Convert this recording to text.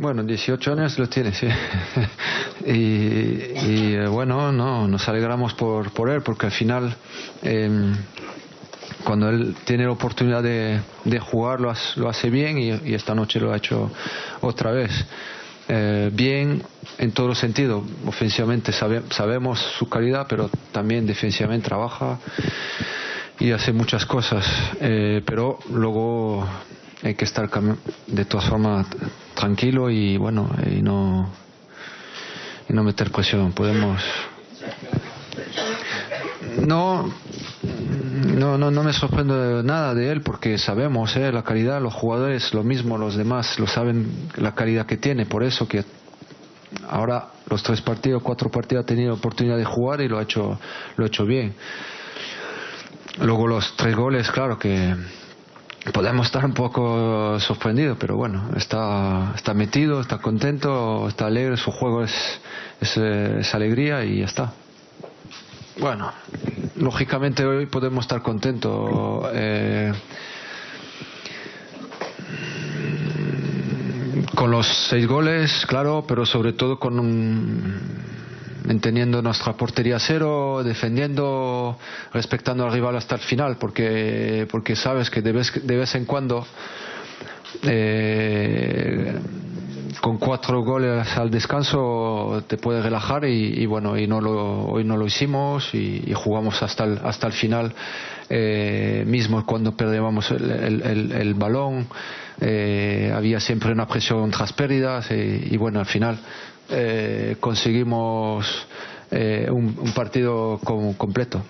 Bueno, 18 años lo tiene, sí. y, eh, bueno, no, nos alegramos por, por él, porque al final, em, cuando él tiene la oportunidad de, jugar, lo, hace, bien y, esta noche lo ha hecho otra vez. Eh, bien en todos los sentidos. Ofensivamente sabemos su calidad, pero también defensivamente trabaja y hace muchas cosas. Eh, pero luego hay que estar de todas formas tranquilo y bueno y no y no meter presión. Podemos. No no no no me sorprende nada de él porque sabemos eh, la calidad los jugadores lo mismo los demás lo saben la calidad que tiene. Por eso que ahora los tres partidos cuatro partidos ha tenido oportunidad de jugar y lo ha hecho lo ha hecho bien. Luego los tres goles claro que podemos estar un poco sorprendidos, pero bueno, está, está metido, está contento, está alegre, su juego es, es, alegría y ya está. Bueno, lógicamente hoy podemos estar contentos. Eh, con los seis goles, claro, pero sobre todo con un, manteniendo nuestra portería cero, defendiendo, respetando al rival hasta el final, porque, porque sabes que de vez, de vez en cuando eh, con cuatro goles al descanso te puedes relajar y, bueno y no lo, hoy no lo hicimos y, jugamos hasta el, hasta el final eh, mismo cuando perdíamos el, balón eh, había siempre una presión tras pérdidas y bueno al final eh, conseguimos eh, un, un, partido completo.